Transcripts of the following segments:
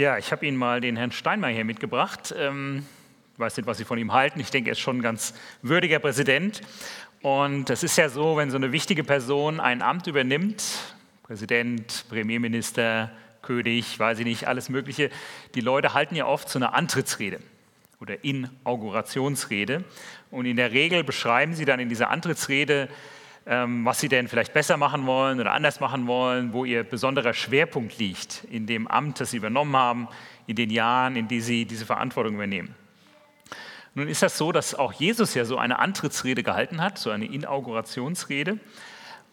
Ja, ich habe Ihnen mal den Herrn Steinmeier hier mitgebracht. Ähm, ich weiß nicht, was Sie von ihm halten. Ich denke, er ist schon ein ganz würdiger Präsident. Und es ist ja so, wenn so eine wichtige Person ein Amt übernimmt, Präsident, Premierminister, König, weiß ich nicht, alles Mögliche, die Leute halten ja oft so eine Antrittsrede oder Inaugurationsrede. Und in der Regel beschreiben sie dann in dieser Antrittsrede, was sie denn vielleicht besser machen wollen oder anders machen wollen, wo ihr besonderer Schwerpunkt liegt in dem Amt, das sie übernommen haben, in den Jahren, in denen sie diese Verantwortung übernehmen. Nun ist das so, dass auch Jesus ja so eine Antrittsrede gehalten hat, so eine Inaugurationsrede.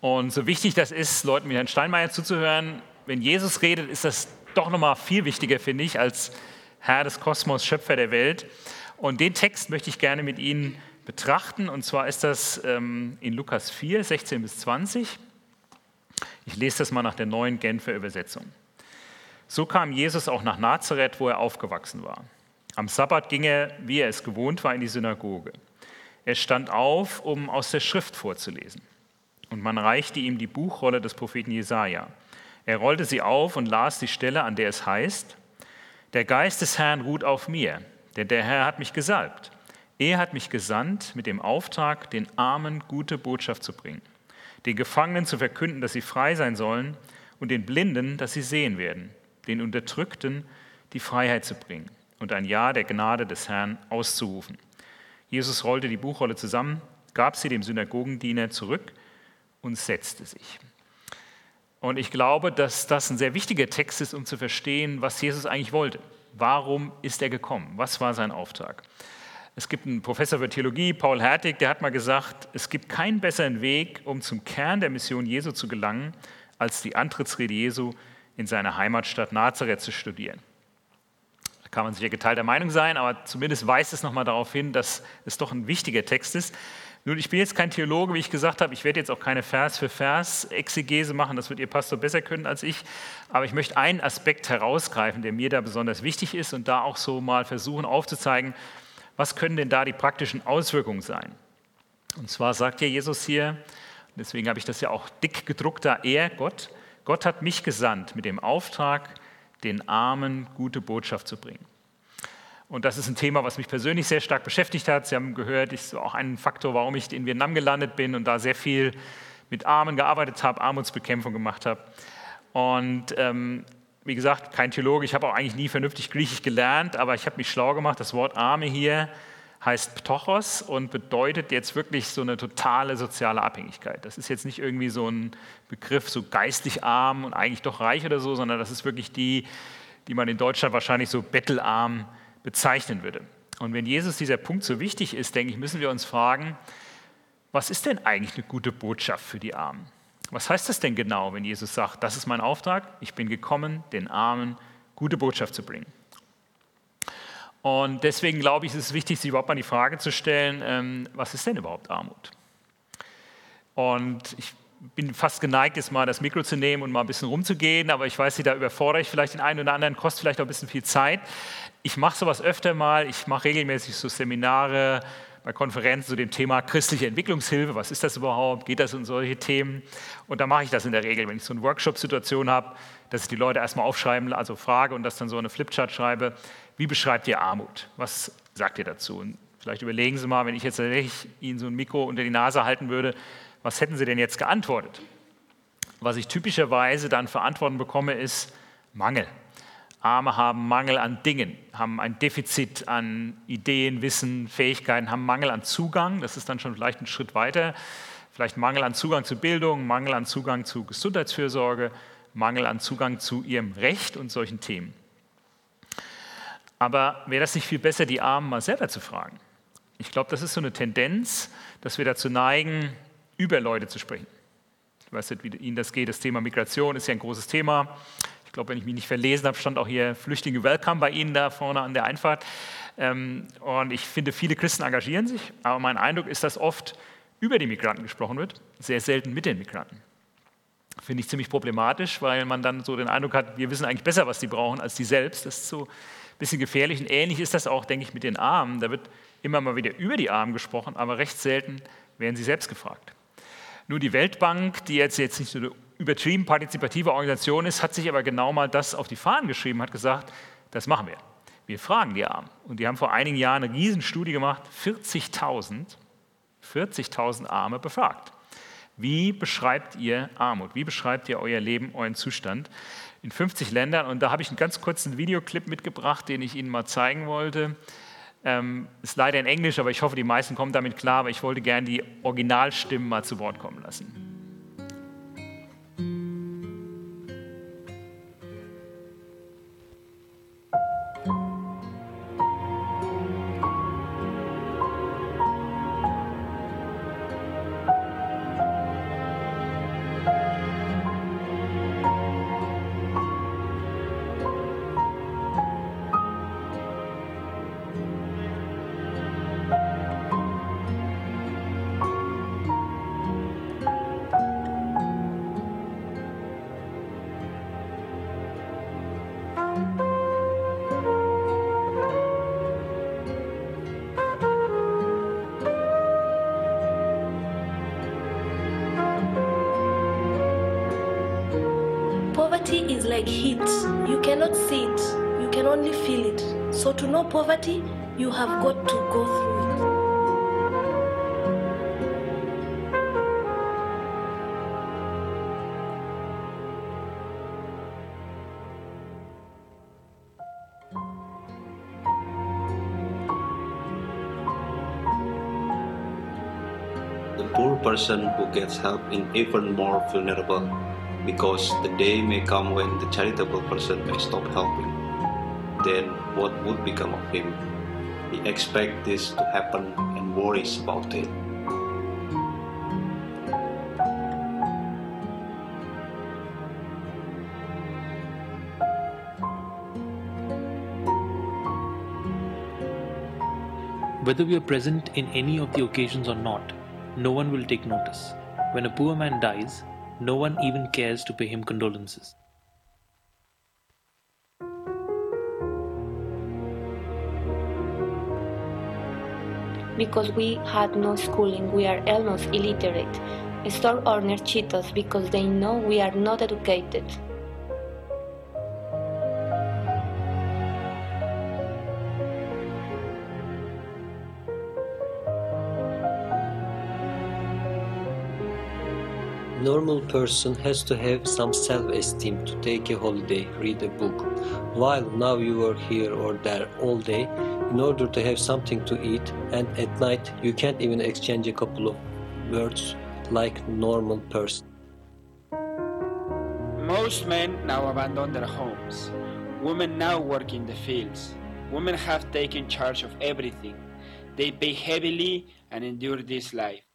Und so wichtig das ist, Leuten wie Herrn Steinmeier zuzuhören, wenn Jesus redet, ist das doch nochmal viel wichtiger, finde ich, als Herr des Kosmos, Schöpfer der Welt. Und den Text möchte ich gerne mit Ihnen betrachten. Und zwar ist das ähm, in Lukas 4, 16 bis 20. Ich lese das mal nach der neuen Genfer Übersetzung. So kam Jesus auch nach Nazareth, wo er aufgewachsen war. Am Sabbat ging er, wie er es gewohnt war, in die Synagoge. Er stand auf, um aus der Schrift vorzulesen. Und man reichte ihm die Buchrolle des Propheten Jesaja. Er rollte sie auf und las die Stelle, an der es heißt: Der Geist des Herrn ruht auf mir, denn der Herr hat mich gesalbt. Er hat mich gesandt mit dem Auftrag, den Armen gute Botschaft zu bringen, den Gefangenen zu verkünden, dass sie frei sein sollen und den Blinden, dass sie sehen werden, den Unterdrückten die Freiheit zu bringen und ein Ja der Gnade des Herrn auszurufen. Jesus rollte die Buchrolle zusammen, gab sie dem Synagogendiener zurück und setzte sich. Und ich glaube, dass das ein sehr wichtiger Text ist, um zu verstehen, was Jesus eigentlich wollte. Warum ist er gekommen? Was war sein Auftrag? Es gibt einen Professor für Theologie, Paul Hertig, der hat mal gesagt, es gibt keinen besseren Weg, um zum Kern der Mission Jesu zu gelangen, als die Antrittsrede Jesu in seiner Heimatstadt Nazareth zu studieren. Da kann man sicher geteilter Meinung sein, aber zumindest weist es nochmal darauf hin, dass es doch ein wichtiger Text ist. Nun, ich bin jetzt kein Theologe, wie ich gesagt habe. Ich werde jetzt auch keine Vers für Vers Exegese machen. Das wird Ihr Pastor besser können als ich. Aber ich möchte einen Aspekt herausgreifen, der mir da besonders wichtig ist und da auch so mal versuchen aufzuzeigen, was können denn da die praktischen Auswirkungen sein? Und zwar sagt ja Jesus hier, deswegen habe ich das ja auch dick gedruckt da, er, Gott, Gott hat mich gesandt mit dem Auftrag, den Armen gute Botschaft zu bringen. Und das ist ein Thema, was mich persönlich sehr stark beschäftigt hat. Sie haben gehört, ist auch ein Faktor, warum ich in Vietnam gelandet bin und da sehr viel mit Armen gearbeitet habe, Armutsbekämpfung gemacht habe. Und ähm, wie gesagt, kein Theologe, ich habe auch eigentlich nie vernünftig Griechisch gelernt, aber ich habe mich schlau gemacht. Das Wort Arme hier heißt Ptochos und bedeutet jetzt wirklich so eine totale soziale Abhängigkeit. Das ist jetzt nicht irgendwie so ein Begriff, so geistlich arm und eigentlich doch reich oder so, sondern das ist wirklich die, die man in Deutschland wahrscheinlich so bettelarm bezeichnen würde. Und wenn Jesus dieser Punkt so wichtig ist, denke ich, müssen wir uns fragen, was ist denn eigentlich eine gute Botschaft für die Armen? Was heißt das denn genau, wenn Jesus sagt, das ist mein Auftrag, ich bin gekommen, den Armen gute Botschaft zu bringen? Und deswegen glaube ich, ist es wichtig, sich überhaupt mal die Frage zu stellen, ähm, was ist denn überhaupt Armut? Und ich bin fast geneigt, jetzt mal das Mikro zu nehmen und mal ein bisschen rumzugehen, aber ich weiß nicht, da überfordere ich vielleicht den einen oder anderen, kostet vielleicht auch ein bisschen viel Zeit. Ich mache sowas öfter mal, ich mache regelmäßig so Seminare, bei Konferenzen zu dem Thema christliche Entwicklungshilfe. Was ist das überhaupt? Geht das um solche Themen? Und da mache ich das in der Regel, wenn ich so eine Workshop-Situation habe, dass ich die Leute erstmal aufschreiben, also frage und das dann so eine Flipchart schreibe. Wie beschreibt ihr Armut? Was sagt ihr dazu? Und vielleicht überlegen Sie mal, wenn ich jetzt tatsächlich Ihnen so ein Mikro unter die Nase halten würde, was hätten Sie denn jetzt geantwortet? Was ich typischerweise dann für Antworten bekomme, ist Mangel. Arme haben Mangel an Dingen, haben ein Defizit an Ideen, Wissen, Fähigkeiten, haben Mangel an Zugang. Das ist dann schon vielleicht ein Schritt weiter. Vielleicht Mangel an Zugang zu Bildung, Mangel an Zugang zu Gesundheitsfürsorge, Mangel an Zugang zu ihrem Recht und solchen Themen. Aber wäre das nicht viel besser, die Armen mal selber zu fragen? Ich glaube, das ist so eine Tendenz, dass wir dazu neigen, über Leute zu sprechen. Ich weiß nicht, wie Ihnen das geht. Das Thema Migration ist ja ein großes Thema glaube, wenn ich mich nicht verlesen habe, stand auch hier Flüchtlinge Welcome bei Ihnen da vorne an der Einfahrt. Ähm, und ich finde, viele Christen engagieren sich, aber mein Eindruck ist, dass oft über die Migranten gesprochen wird, sehr selten mit den Migranten. Finde ich ziemlich problematisch, weil man dann so den Eindruck hat, wir wissen eigentlich besser, was die brauchen, als die selbst. Das ist so ein bisschen gefährlich. Und ähnlich ist das auch, denke ich, mit den Armen. Da wird immer mal wieder über die Armen gesprochen, aber recht selten werden sie selbst gefragt. Nur die Weltbank, die jetzt, jetzt nicht so eine übertrieben partizipative Organisation ist, hat sich aber genau mal das auf die Fahnen geschrieben, hat gesagt, das machen wir. Wir fragen die Armen. Und die haben vor einigen Jahren eine Riesenstudie gemacht, 40.000 40.000 Arme befragt. Wie beschreibt ihr Armut? Wie beschreibt ihr euer Leben, euren Zustand? In 50 Ländern. Und da habe ich einen ganz kurzen Videoclip mitgebracht, den ich Ihnen mal zeigen wollte. Ähm, ist leider in Englisch, aber ich hoffe, die meisten kommen damit klar. Aber ich wollte gerne die Originalstimmen mal zu Wort kommen lassen. Poverty is like heat. You cannot see it, you can only feel it. So to know poverty, you have got to go through it. The poor person who gets help is even more vulnerable because the day may come when the charitable person may stop helping. Then what would become of him? He expects this to happen and worries about it. Whether we are present in any of the occasions or not, no one will take notice. When a poor man dies, no one even cares to pay him condolences. because we had no schooling, we are almost illiterate. Store owners cheat us because they know we are not educated. Normal person has to have some self-esteem to take a holiday, read a book. While now you are here or there all day in order to have something to eat and at night you can't even exchange a couple of words like normal person. Most men now abandon their homes. Women now work in the fields. Women have taken charge of everything. They pay heavily and endure this life.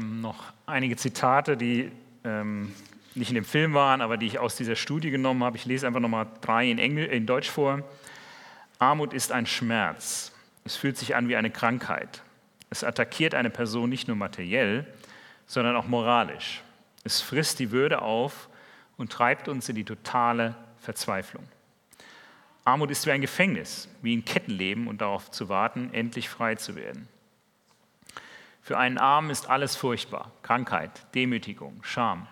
Ähm, noch einige Zitate, die ähm, nicht in dem Film waren, aber die ich aus dieser Studie genommen habe. Ich lese einfach nochmal drei in, Engl in Deutsch vor. Armut ist ein Schmerz. Es fühlt sich an wie eine Krankheit. Es attackiert eine Person nicht nur materiell, sondern auch moralisch. Es frisst die Würde auf und treibt uns in die totale Verzweiflung. Armut ist wie ein Gefängnis, wie ein Kettenleben und darauf zu warten, endlich frei zu werden. Für einen Armen ist alles furchtbar. Krankheit, Demütigung, Scham.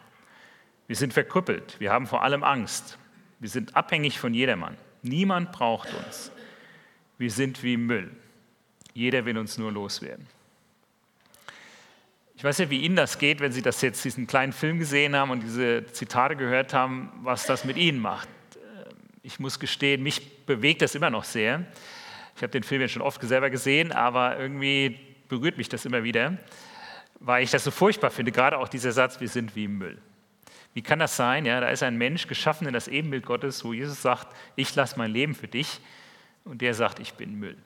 Wir sind verkrüppelt, wir haben vor allem Angst. Wir sind abhängig von jedermann. Niemand braucht uns. Wir sind wie Müll. Jeder will uns nur loswerden. Ich weiß ja, wie Ihnen das geht, wenn Sie das jetzt diesen kleinen Film gesehen haben und diese Zitate gehört haben, was das mit Ihnen macht. Ich muss gestehen, mich bewegt das immer noch sehr. Ich habe den Film ja schon oft selber gesehen, aber irgendwie berührt mich das immer wieder, weil ich das so furchtbar finde, gerade auch dieser Satz, wir sind wie Müll. Wie kann das sein? Ja, da ist ein Mensch geschaffen in das Ebenbild Gottes, wo Jesus sagt, ich lasse mein Leben für dich und der sagt, ich bin Müll.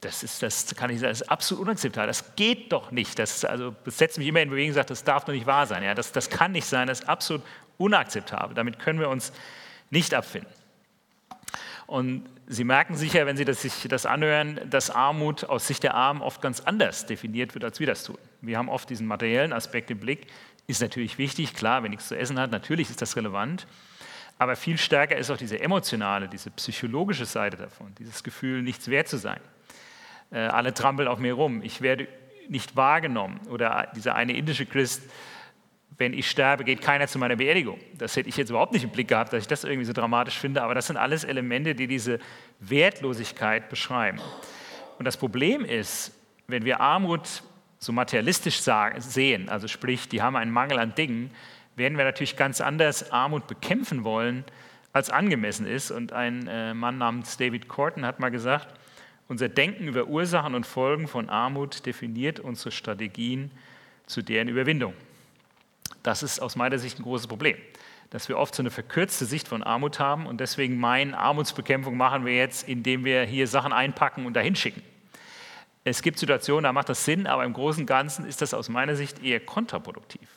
das ist, das kann ich sagen, das ist absolut unakzeptabel. Das geht doch nicht. Das, also, das setzt mich immer in Bewegung und sagt, das darf doch nicht wahr sein. Ja, das, das kann nicht sein, das ist absolut unakzeptabel. Damit können wir uns nicht abfinden. Und Sie merken sicher, wenn Sie das, sich das anhören, dass Armut aus Sicht der Armen oft ganz anders definiert wird, als wir das tun. Wir haben oft diesen materiellen Aspekt im Blick. Ist natürlich wichtig, klar, wenn nichts zu essen hat, natürlich ist das relevant. Aber viel stärker ist auch diese emotionale, diese psychologische Seite davon, dieses Gefühl, nichts wert zu sein. Äh, alle trampeln auf mir rum, ich werde nicht wahrgenommen. Oder dieser eine indische Christ, wenn ich sterbe, geht keiner zu meiner Beerdigung. Das hätte ich jetzt überhaupt nicht im Blick gehabt, dass ich das irgendwie so dramatisch finde, aber das sind alles Elemente, die diese Wertlosigkeit beschreiben. Und das Problem ist, wenn wir Armut so materialistisch sehen, also sprich, die haben einen Mangel an Dingen, werden wir natürlich ganz anders Armut bekämpfen wollen, als angemessen ist. Und ein äh, Mann namens David Corton hat mal gesagt, unser Denken über Ursachen und Folgen von Armut definiert unsere Strategien zu deren Überwindung. Das ist aus meiner Sicht ein großes Problem, dass wir oft so eine verkürzte Sicht von Armut haben und deswegen meinen, Armutsbekämpfung machen wir jetzt, indem wir hier Sachen einpacken und dahin schicken. Es gibt Situationen, da macht das Sinn, aber im Großen und Ganzen ist das aus meiner Sicht eher kontraproduktiv.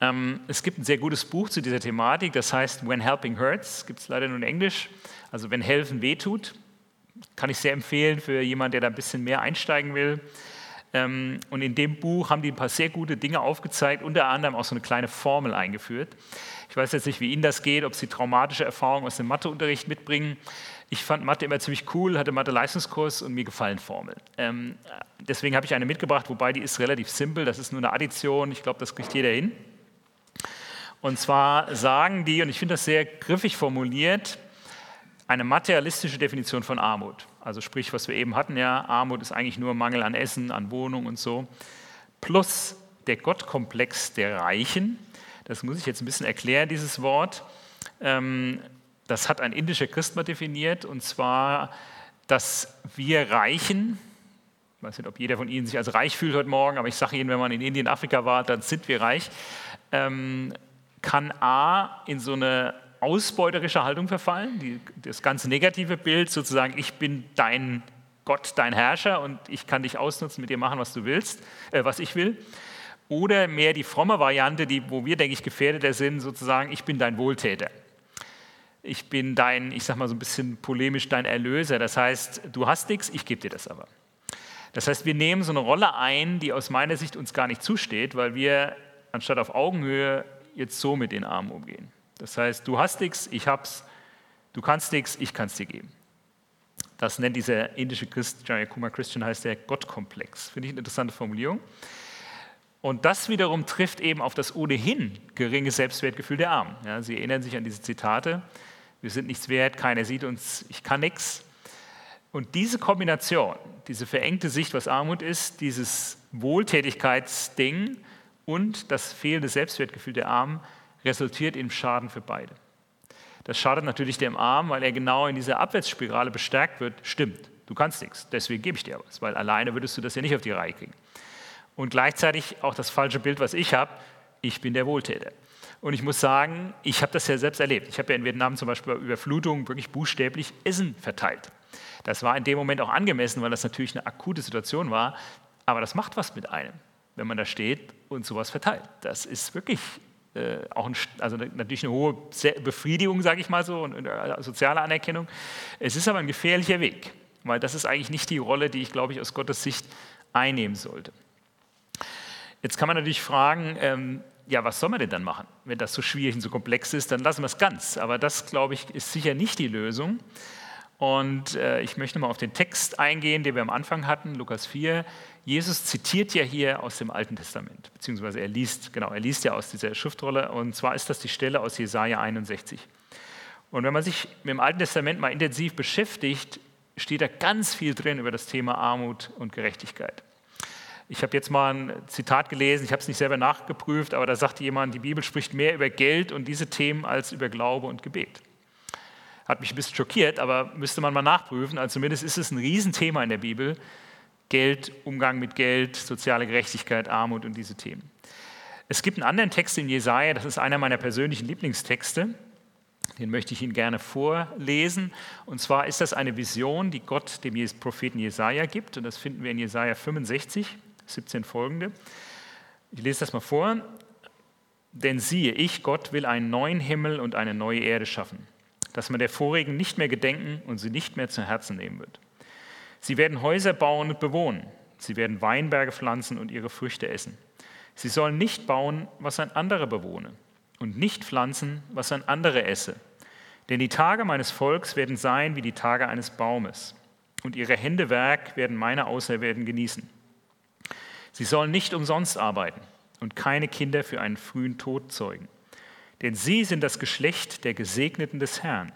Ähm, es gibt ein sehr gutes Buch zu dieser Thematik, das heißt When Helping Hurts, gibt es leider nur in Englisch, also wenn Helfen wehtut. Kann ich sehr empfehlen für jemanden, der da ein bisschen mehr einsteigen will. Ähm, und in dem Buch haben die ein paar sehr gute Dinge aufgezeigt, unter anderem auch so eine kleine Formel eingeführt. Ich weiß jetzt nicht, wie Ihnen das geht, ob Sie traumatische Erfahrungen aus dem Matheunterricht mitbringen. Ich fand Mathe immer ziemlich cool, hatte Mathe-Leistungskurs und mir gefallen Formeln. Ähm, deswegen habe ich eine mitgebracht, wobei die ist relativ simpel. Das ist nur eine Addition. Ich glaube, das kriegt jeder hin. Und zwar sagen die, und ich finde das sehr griffig formuliert, eine materialistische Definition von Armut. Also sprich, was wir eben hatten, ja, Armut ist eigentlich nur Mangel an Essen, an Wohnung und so. Plus der Gottkomplex der Reichen. Das muss ich jetzt ein bisschen erklären, dieses Wort. Ähm, das hat ein indischer Christ mal definiert, und zwar, dass wir Reichen, ich weiß nicht, ob jeder von Ihnen sich als reich fühlt heute Morgen, aber ich sage Ihnen, wenn man in Indien, Afrika war, dann sind wir reich, ähm, kann A in so eine ausbeuterische Haltung verfallen, die, das ganz negative Bild, sozusagen, ich bin dein Gott, dein Herrscher und ich kann dich ausnutzen, mit dir machen, was du willst, äh, was ich will. Oder mehr die fromme Variante, die, wo wir, denke ich, gefährdeter sind, sozusagen, ich bin dein Wohltäter ich bin dein, ich sage mal so ein bisschen polemisch, dein Erlöser. Das heißt, du hast nichts, ich gebe dir das aber. Das heißt, wir nehmen so eine Rolle ein, die aus meiner Sicht uns gar nicht zusteht, weil wir anstatt auf Augenhöhe jetzt so mit den Armen umgehen. Das heißt, du hast nichts, ich hab's, du kannst nichts, ich kann es dir geben. Das nennt dieser indische Christ, Jayakumar Christian heißt der Gottkomplex. Finde ich eine interessante Formulierung. Und das wiederum trifft eben auf das ohnehin geringe Selbstwertgefühl der Armen. Ja, Sie erinnern sich an diese Zitate wir sind nichts wert, keiner sieht uns, ich kann nichts. Und diese Kombination, diese verengte Sicht, was Armut ist, dieses Wohltätigkeitsding und das fehlende Selbstwertgefühl der Armen resultiert in Schaden für beide. Das schadet natürlich dem Armen, weil er genau in dieser Abwärtsspirale bestärkt wird. Stimmt, du kannst nichts, deswegen gebe ich dir was, weil alleine würdest du das ja nicht auf die Reihe kriegen. Und gleichzeitig auch das falsche Bild, was ich habe, ich bin der Wohltäter. Und ich muss sagen, ich habe das ja selbst erlebt. Ich habe ja in Vietnam zum Beispiel bei Überflutung wirklich buchstäblich Essen verteilt. Das war in dem Moment auch angemessen, weil das natürlich eine akute Situation war. Aber das macht was mit einem, wenn man da steht und sowas verteilt. Das ist wirklich auch ein, also natürlich eine hohe Befriedigung, sage ich mal so, und, und äh, soziale Anerkennung. Es ist aber ein gefährlicher Weg, weil das ist eigentlich nicht die Rolle, die ich, glaube ich, aus Gottes Sicht einnehmen sollte. Jetzt kann man natürlich fragen, ähm, ja, was soll man denn dann machen? Wenn das so schwierig und so komplex ist, dann lassen wir es ganz. Aber das, glaube ich, ist sicher nicht die Lösung. Und äh, ich möchte mal auf den Text eingehen, den wir am Anfang hatten, Lukas 4. Jesus zitiert ja hier aus dem Alten Testament, beziehungsweise er liest, genau, er liest ja aus dieser Schriftrolle. Und zwar ist das die Stelle aus Jesaja 61. Und wenn man sich mit dem Alten Testament mal intensiv beschäftigt, steht da ganz viel drin über das Thema Armut und Gerechtigkeit. Ich habe jetzt mal ein Zitat gelesen, ich habe es nicht selber nachgeprüft, aber da sagt jemand, die Bibel spricht mehr über Geld und diese Themen als über Glaube und Gebet. Hat mich ein bisschen schockiert, aber müsste man mal nachprüfen. Also zumindest ist es ein Riesenthema in der Bibel. Geld, Umgang mit Geld, soziale Gerechtigkeit, Armut und diese Themen. Es gibt einen anderen Text in Jesaja, das ist einer meiner persönlichen Lieblingstexte. Den möchte ich Ihnen gerne vorlesen. Und zwar ist das eine Vision, die Gott dem Propheten Jesaja gibt. Und das finden wir in Jesaja 65, 17 folgende. Ich lese das mal vor. Denn siehe, ich, Gott, will einen neuen Himmel und eine neue Erde schaffen, dass man der vorigen nicht mehr gedenken und sie nicht mehr zu Herzen nehmen wird. Sie werden Häuser bauen und bewohnen. Sie werden Weinberge pflanzen und ihre Früchte essen. Sie sollen nicht bauen, was ein anderer bewohne, und nicht pflanzen, was ein anderer esse. Denn die Tage meines Volks werden sein wie die Tage eines Baumes, und ihre Hände Werk werden meine Auserwählten genießen. Sie sollen nicht umsonst arbeiten und keine Kinder für einen frühen Tod zeugen. Denn sie sind das Geschlecht der Gesegneten des Herrn,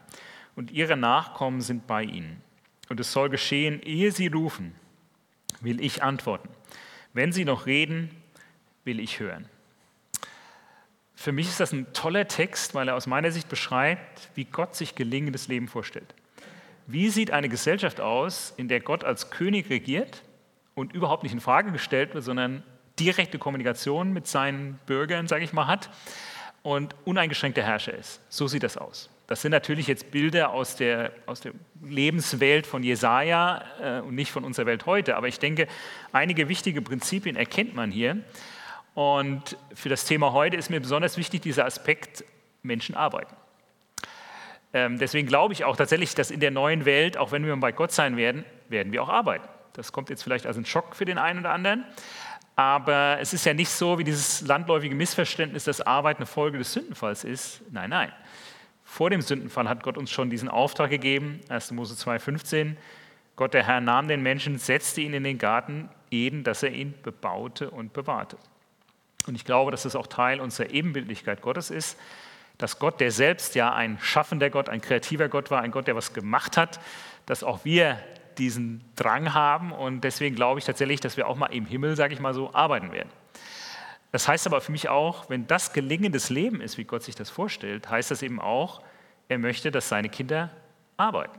und ihre Nachkommen sind bei ihnen. Und es soll geschehen, ehe sie rufen, will ich antworten. Wenn sie noch reden, will ich hören. Für mich ist das ein toller Text, weil er aus meiner Sicht beschreibt, wie Gott sich gelingendes Leben vorstellt. Wie sieht eine Gesellschaft aus, in der Gott als König regiert und überhaupt nicht in Frage gestellt wird, sondern direkte Kommunikation mit seinen Bürgern, sage ich mal, hat und uneingeschränkter Herrscher ist? So sieht das aus. Das sind natürlich jetzt Bilder aus der, aus der Lebenswelt von Jesaja äh, und nicht von unserer Welt heute. Aber ich denke, einige wichtige Prinzipien erkennt man hier. Und für das Thema heute ist mir besonders wichtig dieser Aspekt Menschen arbeiten. Ähm, deswegen glaube ich auch tatsächlich, dass in der neuen Welt, auch wenn wir bei Gott sein werden, werden wir auch arbeiten. Das kommt jetzt vielleicht als ein Schock für den einen oder anderen. Aber es ist ja nicht so wie dieses landläufige Missverständnis, dass Arbeit eine Folge des Sündenfalls ist. Nein, nein. Vor dem Sündenfall hat Gott uns schon diesen Auftrag gegeben, 1. Mose 2,15. Gott, der Herr, nahm den Menschen, setzte ihn in den Garten Eden, dass er ihn bebaute und bewahrte. Und ich glaube, dass das auch Teil unserer Ebenbildlichkeit Gottes ist, dass Gott, der selbst ja ein schaffender Gott, ein kreativer Gott war, ein Gott, der was gemacht hat, dass auch wir diesen Drang haben und deswegen glaube ich tatsächlich, dass wir auch mal im Himmel, sage ich mal so, arbeiten werden. Das heißt aber für mich auch, wenn das gelingendes Leben ist, wie Gott sich das vorstellt, heißt das eben auch, er möchte, dass seine Kinder arbeiten.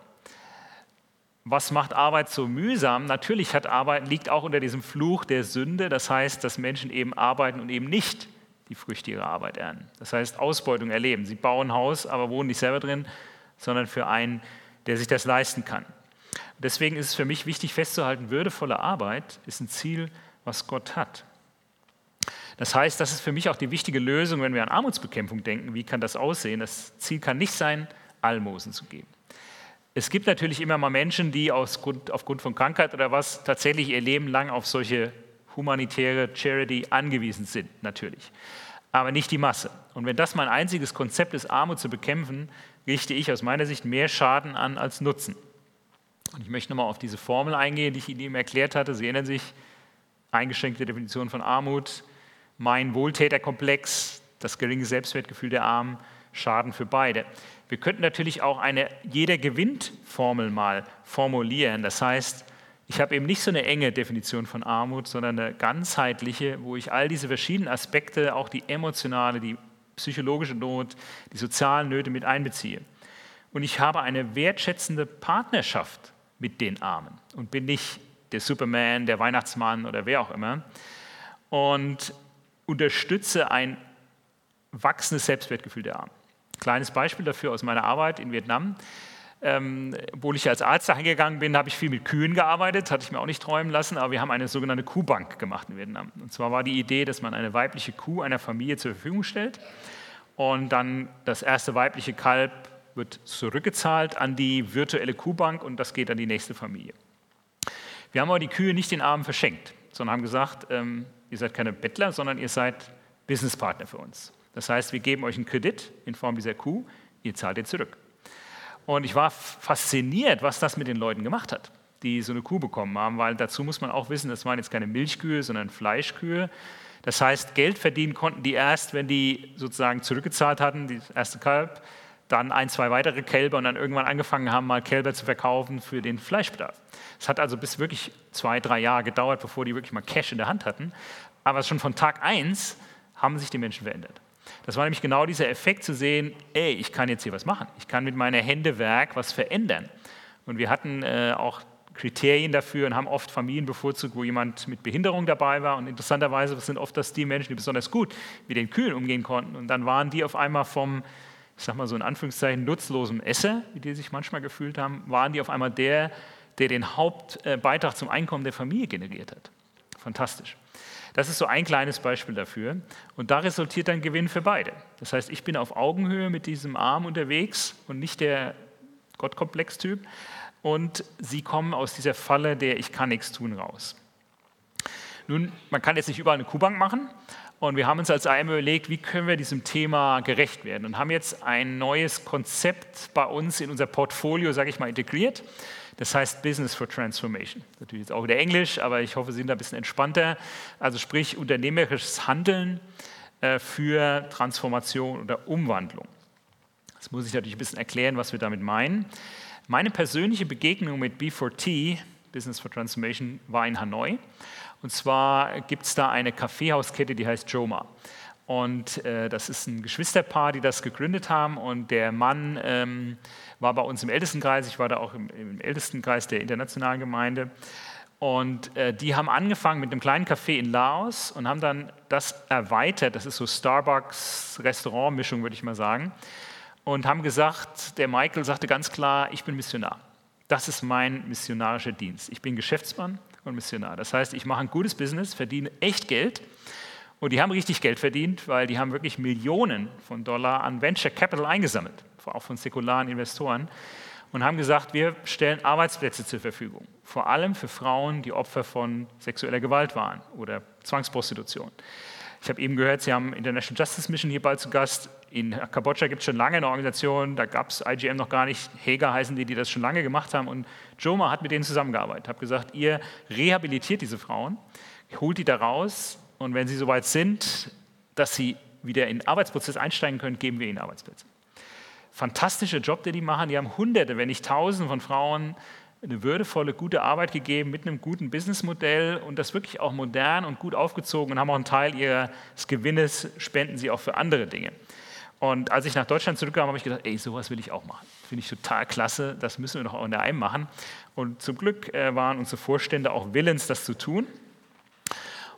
Was macht Arbeit so mühsam? Natürlich hat Arbeit, liegt auch unter diesem Fluch der Sünde. Das heißt, dass Menschen eben arbeiten und eben nicht die Früchte ihrer Arbeit ernten. Das heißt, Ausbeutung erleben. Sie bauen ein Haus, aber wohnen nicht selber drin, sondern für einen, der sich das leisten kann. Deswegen ist es für mich wichtig festzuhalten, würdevolle Arbeit ist ein Ziel, was Gott hat. Das heißt, das ist für mich auch die wichtige Lösung, wenn wir an Armutsbekämpfung denken. Wie kann das aussehen? Das Ziel kann nicht sein, Almosen zu geben. Es gibt natürlich immer mal Menschen, die Grund, aufgrund von Krankheit oder was tatsächlich ihr Leben lang auf solche humanitäre Charity angewiesen sind, natürlich. Aber nicht die Masse. Und wenn das mein einziges Konzept ist, Armut zu bekämpfen, richte ich aus meiner Sicht mehr Schaden an als Nutzen. Und ich möchte nochmal auf diese Formel eingehen, die ich Ihnen eben erklärt hatte. Sie erinnern sich, eingeschränkte Definition von Armut, mein Wohltäterkomplex, das geringe Selbstwertgefühl der Armen, Schaden für beide. Wir könnten natürlich auch eine jeder gewinnt Formel mal formulieren. Das heißt, ich habe eben nicht so eine enge Definition von Armut, sondern eine ganzheitliche, wo ich all diese verschiedenen Aspekte, auch die emotionale, die psychologische Not, die sozialen Nöte mit einbeziehe. Und ich habe eine wertschätzende Partnerschaft mit den Armen und bin nicht der Superman, der Weihnachtsmann oder wer auch immer. Und unterstütze ein wachsendes Selbstwertgefühl der Armen. Kleines Beispiel dafür aus meiner Arbeit in Vietnam. Ähm, obwohl ich als Arzt dahin gegangen bin, habe ich viel mit Kühen gearbeitet, hatte ich mir auch nicht träumen lassen, aber wir haben eine sogenannte Kuhbank gemacht in Vietnam. Und zwar war die Idee, dass man eine weibliche Kuh einer Familie zur Verfügung stellt und dann das erste weibliche Kalb wird zurückgezahlt an die virtuelle Kuhbank und das geht an die nächste Familie. Wir haben aber die Kühe nicht den Armen verschenkt, sondern haben gesagt, ähm, ihr seid keine Bettler, sondern ihr seid Businesspartner für uns. Das heißt, wir geben euch einen Kredit in Form dieser Kuh, ihr zahlt ihn zurück. Und ich war fasziniert, was das mit den Leuten gemacht hat, die so eine Kuh bekommen haben, weil dazu muss man auch wissen, das waren jetzt keine Milchkühe, sondern Fleischkühe. Das heißt, Geld verdienen konnten die erst, wenn die sozusagen zurückgezahlt hatten, das erste Kalb, dann ein, zwei weitere Kälber und dann irgendwann angefangen haben, mal Kälber zu verkaufen für den Fleischbedarf. Es hat also bis wirklich zwei, drei Jahre gedauert, bevor die wirklich mal Cash in der Hand hatten. Aber schon von Tag eins haben sich die Menschen verändert. Das war nämlich genau dieser Effekt zu sehen, ey, ich kann jetzt hier was machen. Ich kann mit meiner Hände Werk was verändern. Und wir hatten äh, auch Kriterien dafür und haben oft Familien bevorzugt, wo jemand mit Behinderung dabei war. Und interessanterweise sind oft das die Menschen, die besonders gut mit den Kühen umgehen konnten. Und dann waren die auf einmal vom ich sag mal so in Anführungszeichen, nutzlosem Esser, wie die sich manchmal gefühlt haben, waren die auf einmal der, der den Hauptbeitrag zum Einkommen der Familie generiert hat. Fantastisch. Das ist so ein kleines Beispiel dafür. Und da resultiert dann Gewinn für beide. Das heißt, ich bin auf Augenhöhe mit diesem Arm unterwegs und nicht der Gottkomplex-Typ. Und sie kommen aus dieser Falle der Ich kann nichts tun raus. Nun, man kann jetzt nicht überall eine Kuhbank machen. Und wir haben uns als IM überlegt, wie können wir diesem Thema gerecht werden und haben jetzt ein neues Konzept bei uns in unser Portfolio, sage ich mal, integriert. Das heißt Business for Transformation. Natürlich jetzt auch wieder Englisch, aber ich hoffe, Sie sind da ein bisschen entspannter. Also sprich unternehmerisches Handeln äh, für Transformation oder Umwandlung. Das muss ich natürlich ein bisschen erklären, was wir damit meinen. Meine persönliche Begegnung mit B4T, Business for Transformation, war in Hanoi. Und zwar gibt es da eine Kaffeehauskette, die heißt Joma. Und äh, das ist ein Geschwisterpaar, die das gegründet haben. Und der Mann ähm, war bei uns im Ältestenkreis. Ich war da auch im, im Ältestenkreis der internationalen Gemeinde. Und äh, die haben angefangen mit einem kleinen Café in Laos und haben dann das erweitert. Das ist so Starbucks-Restaurant-Mischung, würde ich mal sagen. Und haben gesagt, der Michael sagte ganz klar, ich bin Missionar. Das ist mein missionarischer Dienst. Ich bin Geschäftsmann und Missionar. Das heißt, ich mache ein gutes Business, verdiene echt Geld. Und die haben richtig Geld verdient, weil die haben wirklich Millionen von Dollar an Venture Capital eingesammelt, auch von säkularen Investoren, und haben gesagt, wir stellen Arbeitsplätze zur Verfügung, vor allem für Frauen, die Opfer von sexueller Gewalt waren oder Zwangsprostitution. Ich habe eben gehört, Sie haben International Justice Mission hier bald zu Gast. In Kambodscha gibt es schon lange eine Organisation, da gab es IGM noch gar nicht, Heger heißen die, die das schon lange gemacht haben. Und Joma hat mit denen zusammengearbeitet, hat gesagt, ihr rehabilitiert diese Frauen, holt die da raus und wenn sie soweit sind, dass sie wieder in den Arbeitsprozess einsteigen können, geben wir ihnen Arbeitsplätze. Fantastischer Job, den die machen. Die haben Hunderte, wenn nicht Tausende von Frauen eine würdevolle, gute Arbeit gegeben mit einem guten Businessmodell und das wirklich auch modern und gut aufgezogen und haben auch einen Teil ihres Gewinnes, spenden sie auch für andere Dinge. Und als ich nach Deutschland zurückkam, habe ich gedacht, ey, sowas will ich auch machen. Finde ich total klasse, das müssen wir doch auch in der EIM machen. Und zum Glück äh, waren unsere Vorstände auch willens, das zu tun.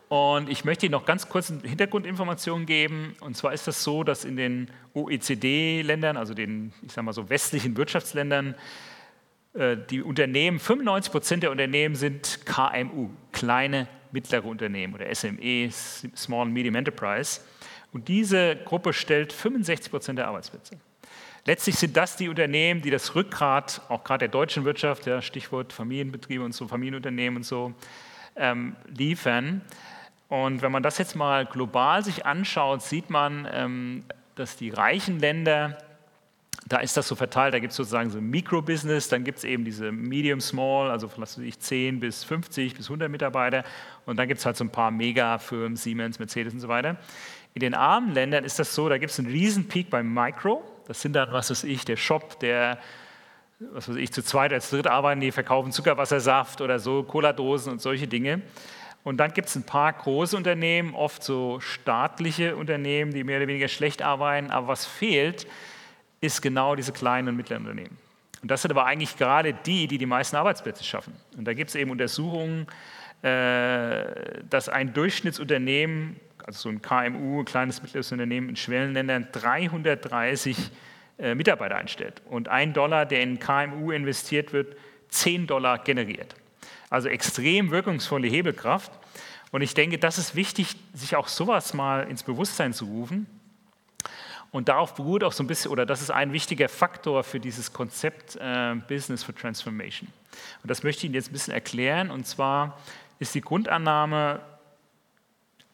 Und ich möchte Ihnen noch ganz kurz Hintergrundinformationen geben. Und zwar ist das so, dass in den OECD-Ländern, also den, ich sage mal so westlichen Wirtschaftsländern, die Unternehmen, 95 Prozent der Unternehmen sind KMU, kleine, mittlere Unternehmen oder SME, Small and Medium Enterprise. Und diese Gruppe stellt 65 Prozent der Arbeitsplätze. Letztlich sind das die Unternehmen, die das Rückgrat, auch gerade der deutschen Wirtschaft, ja, Stichwort Familienbetriebe und so, Familienunternehmen und so, ähm, liefern. Und wenn man das jetzt mal global sich anschaut, sieht man, ähm, dass die reichen Länder da ist das so verteilt, da gibt es sozusagen so ein Mikrobusiness, dann gibt es eben diese Medium Small, also von was weiß ich, 10 bis 50 bis 100 Mitarbeiter und dann gibt es halt so ein paar Megafirmen, Siemens, Mercedes und so weiter. In den armen Ländern ist das so, da gibt es einen riesen beim Micro, das sind dann, was weiß ich, der Shop, der, was weiß ich, zu zweit als dritt arbeiten, die verkaufen Zuckerwassersaft oder so, Cola-Dosen und solche Dinge. Und dann gibt es ein paar große Unternehmen, oft so staatliche Unternehmen, die mehr oder weniger schlecht arbeiten, aber was fehlt, ist genau diese kleinen und mittleren Unternehmen. Und das sind aber eigentlich gerade die, die die meisten Arbeitsplätze schaffen. Und da gibt es eben Untersuchungen, äh, dass ein Durchschnittsunternehmen, also so ein KMU, ein kleines mittleres Unternehmen in Schwellenländern, 330 äh, Mitarbeiter einstellt. Und ein Dollar, der in KMU investiert wird, 10 Dollar generiert. Also extrem wirkungsvolle Hebelkraft. Und ich denke, das ist wichtig, sich auch sowas mal ins Bewusstsein zu rufen, und darauf beruht auch so ein bisschen, oder das ist ein wichtiger Faktor für dieses Konzept äh, Business for Transformation. Und das möchte ich Ihnen jetzt ein bisschen erklären. Und zwar ist die Grundannahme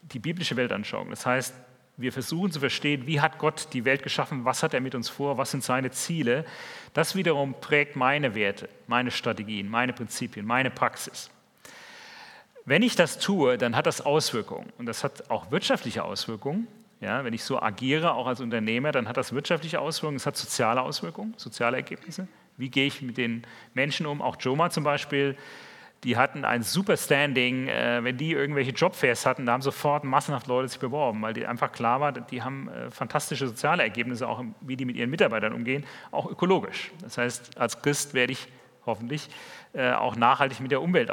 die biblische Weltanschauung. Das heißt, wir versuchen zu verstehen, wie hat Gott die Welt geschaffen, was hat er mit uns vor, was sind seine Ziele. Das wiederum prägt meine Werte, meine Strategien, meine Prinzipien, meine Praxis. Wenn ich das tue, dann hat das Auswirkungen. Und das hat auch wirtschaftliche Auswirkungen. Ja, wenn ich so agiere, auch als Unternehmer, dann hat das wirtschaftliche Auswirkungen, es hat soziale Auswirkungen, soziale Ergebnisse. Wie gehe ich mit den Menschen um? Auch Joma zum Beispiel, die hatten ein super Standing. Äh, wenn die irgendwelche Jobfairs hatten, da haben sofort massenhaft Leute sich beworben, weil die einfach klar war, die haben äh, fantastische soziale Ergebnisse, auch wie die mit ihren Mitarbeitern umgehen, auch ökologisch. Das heißt, als Christ werde ich hoffentlich äh, auch nachhaltig mit der Umwelt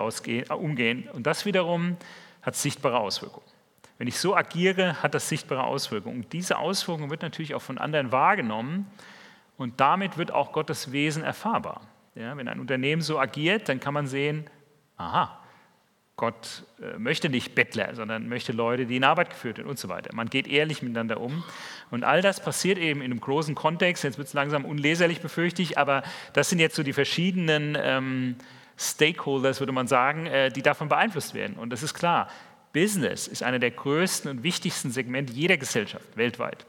umgehen. Und das wiederum hat sichtbare Auswirkungen. Wenn ich so agiere, hat das sichtbare Auswirkungen. Und diese Auswirkungen wird natürlich auch von anderen wahrgenommen und damit wird auch Gottes Wesen erfahrbar. Ja, wenn ein Unternehmen so agiert, dann kann man sehen, aha, Gott äh, möchte nicht Bettler, sondern möchte Leute, die in Arbeit geführt werden und so weiter. Man geht ehrlich miteinander um. Und all das passiert eben in einem großen Kontext. Jetzt wird es langsam unleserlich, befürchte ich, aber das sind jetzt so die verschiedenen ähm, Stakeholders, würde man sagen, äh, die davon beeinflusst werden. Und das ist klar, Business ist einer der größten und wichtigsten Segmente jeder Gesellschaft weltweit.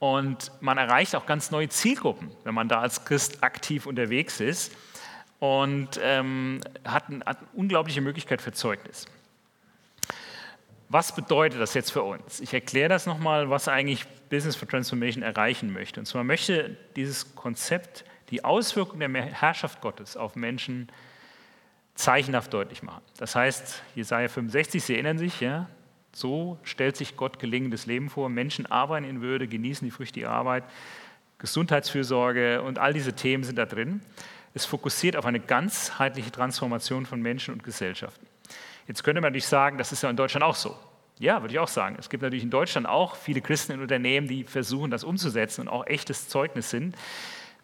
Und man erreicht auch ganz neue Zielgruppen, wenn man da als Christ aktiv unterwegs ist und ähm, hat, eine, hat eine unglaubliche Möglichkeit für Zeugnis. Was bedeutet das jetzt für uns? Ich erkläre das nochmal, was eigentlich Business for Transformation erreichen möchte. Und zwar möchte dieses Konzept die Auswirkungen der Herrschaft Gottes auf Menschen zeichenhaft deutlich machen. Das heißt, Jesaja 65, Sie erinnern sich, ja, so stellt sich Gott gelingendes Leben vor. Menschen arbeiten in Würde, genießen die Früchte ihrer Arbeit, Gesundheitsfürsorge und all diese Themen sind da drin. Es fokussiert auf eine ganzheitliche Transformation von Menschen und Gesellschaften. Jetzt könnte man natürlich sagen, das ist ja in Deutschland auch so. Ja, würde ich auch sagen. Es gibt natürlich in Deutschland auch viele Christen in Unternehmen, die versuchen, das umzusetzen und auch echtes Zeugnis sind.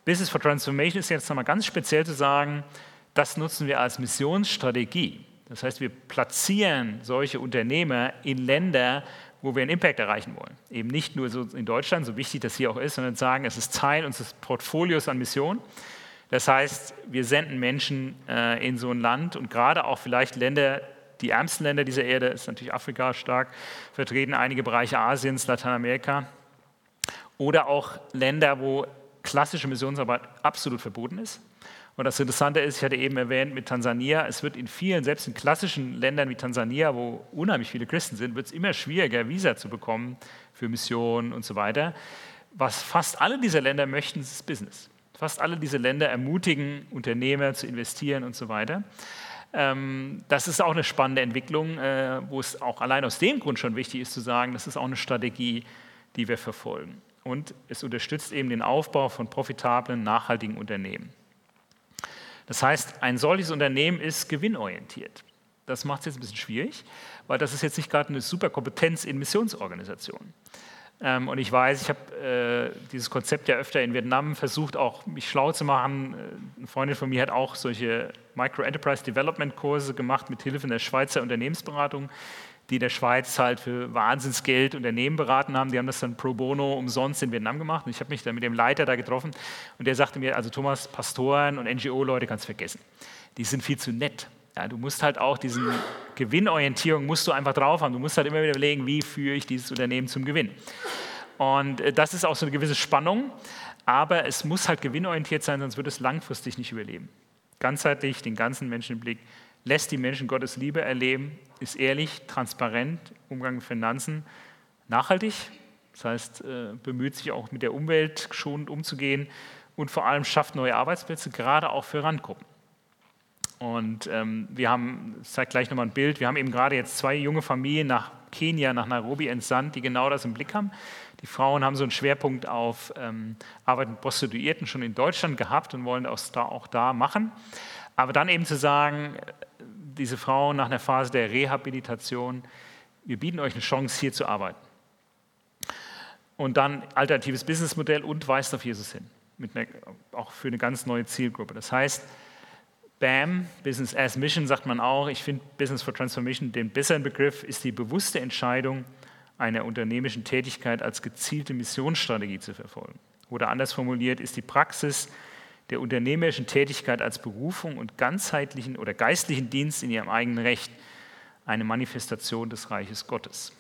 Business for Transformation ist jetzt nochmal ganz speziell zu sagen, das nutzen wir als Missionsstrategie. Das heißt, wir platzieren solche Unternehmer in Länder, wo wir einen Impact erreichen wollen. Eben nicht nur so in Deutschland, so wichtig das hier auch ist, sondern sagen, es ist Teil unseres Portfolios an Missionen. Das heißt, wir senden Menschen äh, in so ein Land und gerade auch vielleicht Länder, die ärmsten Länder dieser Erde, ist natürlich Afrika stark vertreten, einige Bereiche Asiens, Lateinamerika oder auch Länder, wo klassische Missionsarbeit absolut verboten ist. Und das Interessante ist, ich hatte eben erwähnt mit Tansania, es wird in vielen, selbst in klassischen Ländern wie Tansania, wo unheimlich viele Christen sind, wird es immer schwieriger, Visa zu bekommen für Missionen und so weiter. Was fast alle dieser Länder möchten, ist Business. Fast alle diese Länder ermutigen Unternehmer zu investieren und so weiter. Ähm, das ist auch eine spannende Entwicklung, äh, wo es auch allein aus dem Grund schon wichtig ist zu sagen, das ist auch eine Strategie, die wir verfolgen. Und es unterstützt eben den Aufbau von profitablen, nachhaltigen Unternehmen. Das heißt, ein solches Unternehmen ist gewinnorientiert. Das macht es jetzt ein bisschen schwierig, weil das ist jetzt nicht gerade eine super Kompetenz in Missionsorganisationen. Ähm, und ich weiß, ich habe äh, dieses Konzept ja öfter in Vietnam versucht, auch mich schlau zu machen. Äh, eine Freundin von mir hat auch solche Micro-Enterprise Development Kurse gemacht mit Hilfe der Schweizer Unternehmensberatung, die in der Schweiz halt für Wahnsinnsgeld Unternehmen beraten haben. Die haben das dann pro bono umsonst in Vietnam gemacht. Und ich habe mich dann mit dem Leiter da getroffen und der sagte mir, also Thomas, Pastoren und NGO-Leute kannst du vergessen. Die sind viel zu nett. Ja, du musst halt auch diese Gewinnorientierung musst du einfach drauf haben. Du musst halt immer wieder überlegen, wie führe ich dieses Unternehmen zum Gewinn. Und äh, das ist auch so eine gewisse Spannung, aber es muss halt gewinnorientiert sein, sonst wird es langfristig nicht überleben. Ganzheitlich, den ganzen Menschen im Blick, lässt die Menschen Gottes Liebe erleben, ist ehrlich, transparent, Umgang mit Finanzen, nachhaltig, das heißt, äh, bemüht sich auch mit der Umwelt schonend umzugehen und vor allem schafft neue Arbeitsplätze, gerade auch für Randgruppen. Und ähm, wir haben, ich zeige gleich nochmal ein Bild, wir haben eben gerade jetzt zwei junge Familien nach Kenia, nach Nairobi entsandt, die genau das im Blick haben. Die Frauen haben so einen Schwerpunkt auf ähm, Arbeit mit Prostituierten schon in Deutschland gehabt und wollen das da, auch da machen. Aber dann eben zu sagen, diese Frauen nach einer Phase der Rehabilitation, wir bieten euch eine Chance, hier zu arbeiten. Und dann alternatives Businessmodell und weist auf Jesus hin, einer, auch für eine ganz neue Zielgruppe. Das heißt, BAM, Business as Mission, sagt man auch. Ich finde Business for Transformation den besseren Begriff, ist die bewusste Entscheidung, einer unternehmischen Tätigkeit als gezielte Missionsstrategie zu verfolgen. Oder anders formuliert, ist die Praxis der unternehmerischen Tätigkeit als Berufung und ganzheitlichen oder geistlichen Dienst in ihrem eigenen Recht eine Manifestation des Reiches Gottes.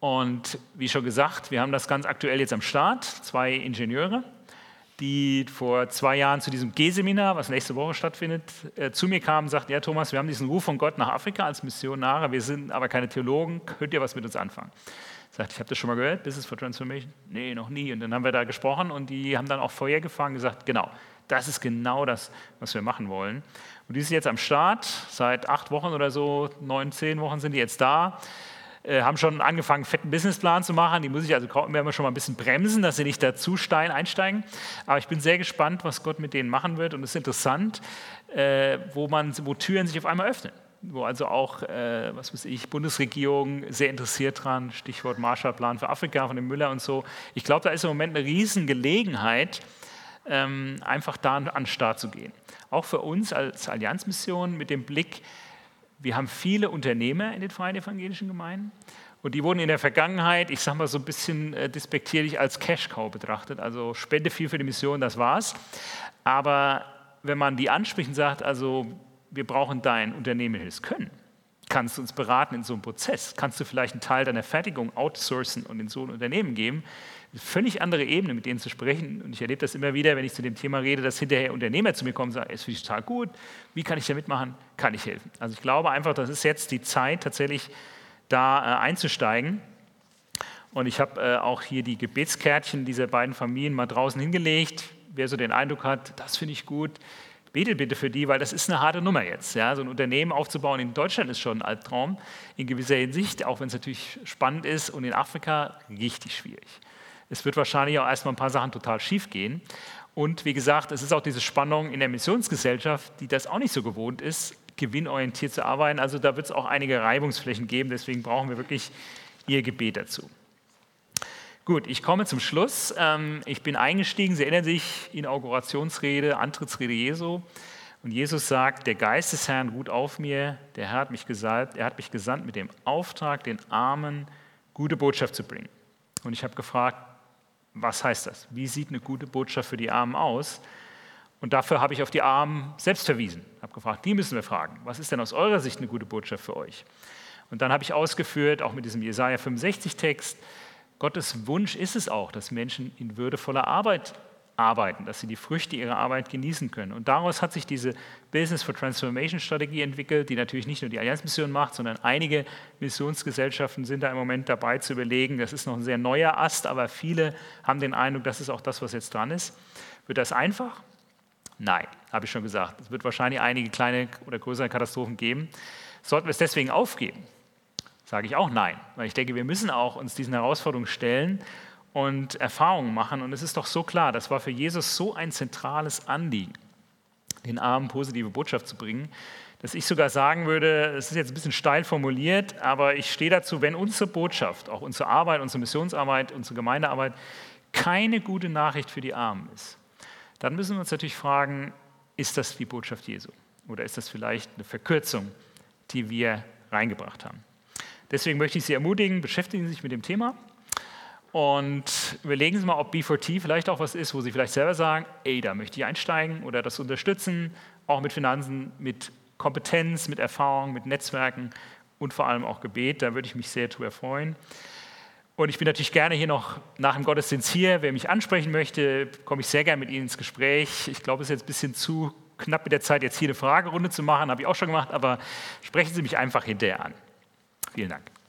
Und wie schon gesagt, wir haben das ganz aktuell jetzt am Start, zwei Ingenieure, die vor zwei Jahren zu diesem G-Seminar, was nächste Woche stattfindet, äh, zu mir kamen und sagten, ja Thomas, wir haben diesen Ruf von Gott nach Afrika als Missionare, wir sind aber keine Theologen, könnt ihr was mit uns anfangen? Sagt, ich habe das schon mal gehört, Business for Transformation? Nee, noch nie. Und dann haben wir da gesprochen und die haben dann auch Feuer gefangen und gesagt, genau, das ist genau das, was wir machen wollen. Und die sind jetzt am Start, seit acht Wochen oder so, neun, zehn Wochen sind die jetzt da. Äh, haben schon angefangen, einen fetten Businessplan zu machen. Die muss ich also werden wir schon mal ein bisschen bremsen, dass sie nicht da zu steil einsteigen. Aber ich bin sehr gespannt, was Gott mit denen machen wird. Und es ist interessant, äh, wo, man, wo Türen sich auf einmal öffnen. wo also auch, äh, was weiß ich, Bundesregierung sehr interessiert dran, Stichwort Marshallplan für Afrika von dem Müller und so. Ich glaube, da ist im Moment eine Riesengelegenheit, ähm, einfach da an den Start zu gehen. Auch für uns als Allianzmission mit dem Blick, wir haben viele Unternehmer in den Freien Evangelischen Gemeinden und die wurden in der Vergangenheit, ich sage mal so ein bisschen äh, despektierlich, als Cash-Cow betrachtet. Also spende viel für die Mission, das war's. Aber wenn man die anspricht und sagt, also wir brauchen dein unternehmerisches Können, kannst du uns beraten in so einem Prozess? Kannst du vielleicht einen Teil deiner Fertigung outsourcen und in so ein Unternehmen geben? Eine völlig andere Ebene, mit denen zu sprechen. Und ich erlebe das immer wieder, wenn ich zu dem Thema rede, dass hinterher Unternehmer zu mir kommen und sagen, es finde ich total gut, wie kann ich da mitmachen? Kann ich helfen? Also ich glaube einfach, das ist jetzt die Zeit, tatsächlich da äh, einzusteigen. Und ich habe äh, auch hier die Gebetskärtchen dieser beiden Familien mal draußen hingelegt. Wer so den Eindruck hat, das finde ich gut, betet bitte für die, weil das ist eine harte Nummer jetzt. Ja? So ein Unternehmen aufzubauen in Deutschland ist schon ein Albtraum in gewisser Hinsicht, auch wenn es natürlich spannend ist und in Afrika richtig schwierig. Es wird wahrscheinlich auch erstmal ein paar Sachen total schief gehen. Und wie gesagt, es ist auch diese Spannung in der Missionsgesellschaft, die das auch nicht so gewohnt ist, gewinnorientiert zu arbeiten. Also da wird es auch einige Reibungsflächen geben, deswegen brauchen wir wirklich Ihr Gebet dazu. Gut, ich komme zum Schluss. Ähm, ich bin eingestiegen, Sie erinnern sich, Inaugurationsrede, Antrittsrede Jesu. Und Jesus sagt, der Geist des Herrn ruht auf mir, der Herr hat mich gesalbt, er hat mich gesandt mit dem Auftrag, den Armen gute Botschaft zu bringen. Und ich habe gefragt, was heißt das? Wie sieht eine gute Botschaft für die Armen aus? Und dafür habe ich auf die Armen selbst verwiesen. Habe gefragt, die müssen wir fragen. Was ist denn aus eurer Sicht eine gute Botschaft für euch? Und dann habe ich ausgeführt, auch mit diesem Jesaja 65-Text, Gottes Wunsch ist es auch, dass Menschen in würdevoller Arbeit arbeiten, dass sie die Früchte ihrer Arbeit genießen können. Und daraus hat sich diese Business for Transformation Strategie entwickelt, die natürlich nicht nur die Allianzmission macht, sondern einige Missionsgesellschaften sind da im Moment dabei zu überlegen. Das ist noch ein sehr neuer Ast, aber viele haben den Eindruck, das ist auch das, was jetzt dran ist. Wird das einfach? Nein, habe ich schon gesagt. Es wird wahrscheinlich einige kleine oder größere Katastrophen geben. Sollten wir es deswegen aufgeben? Sage ich auch nein, weil ich denke, wir müssen auch uns diesen Herausforderungen stellen und Erfahrungen machen. Und es ist doch so klar, das war für Jesus so ein zentrales Anliegen, den Armen positive Botschaft zu bringen, dass ich sogar sagen würde, es ist jetzt ein bisschen steil formuliert, aber ich stehe dazu, wenn unsere Botschaft, auch unsere Arbeit, unsere Missionsarbeit, unsere Gemeindearbeit keine gute Nachricht für die Armen ist, dann müssen wir uns natürlich fragen, ist das die Botschaft Jesu? Oder ist das vielleicht eine Verkürzung, die wir reingebracht haben? Deswegen möchte ich Sie ermutigen, beschäftigen Sie sich mit dem Thema und überlegen Sie mal, ob B4T vielleicht auch was ist, wo Sie vielleicht selber sagen, ey, da möchte ich einsteigen oder das unterstützen, auch mit Finanzen, mit Kompetenz, mit Erfahrung, mit Netzwerken und vor allem auch Gebet. Da würde ich mich sehr darüber freuen. Und ich bin natürlich gerne hier noch nach dem Gottesdienst hier. Wer mich ansprechen möchte, komme ich sehr gerne mit Ihnen ins Gespräch. Ich glaube, es ist jetzt ein bisschen zu knapp mit der Zeit, jetzt hier eine Fragerunde zu machen. Habe ich auch schon gemacht, aber sprechen Sie mich einfach hinterher an. Vielen Dank.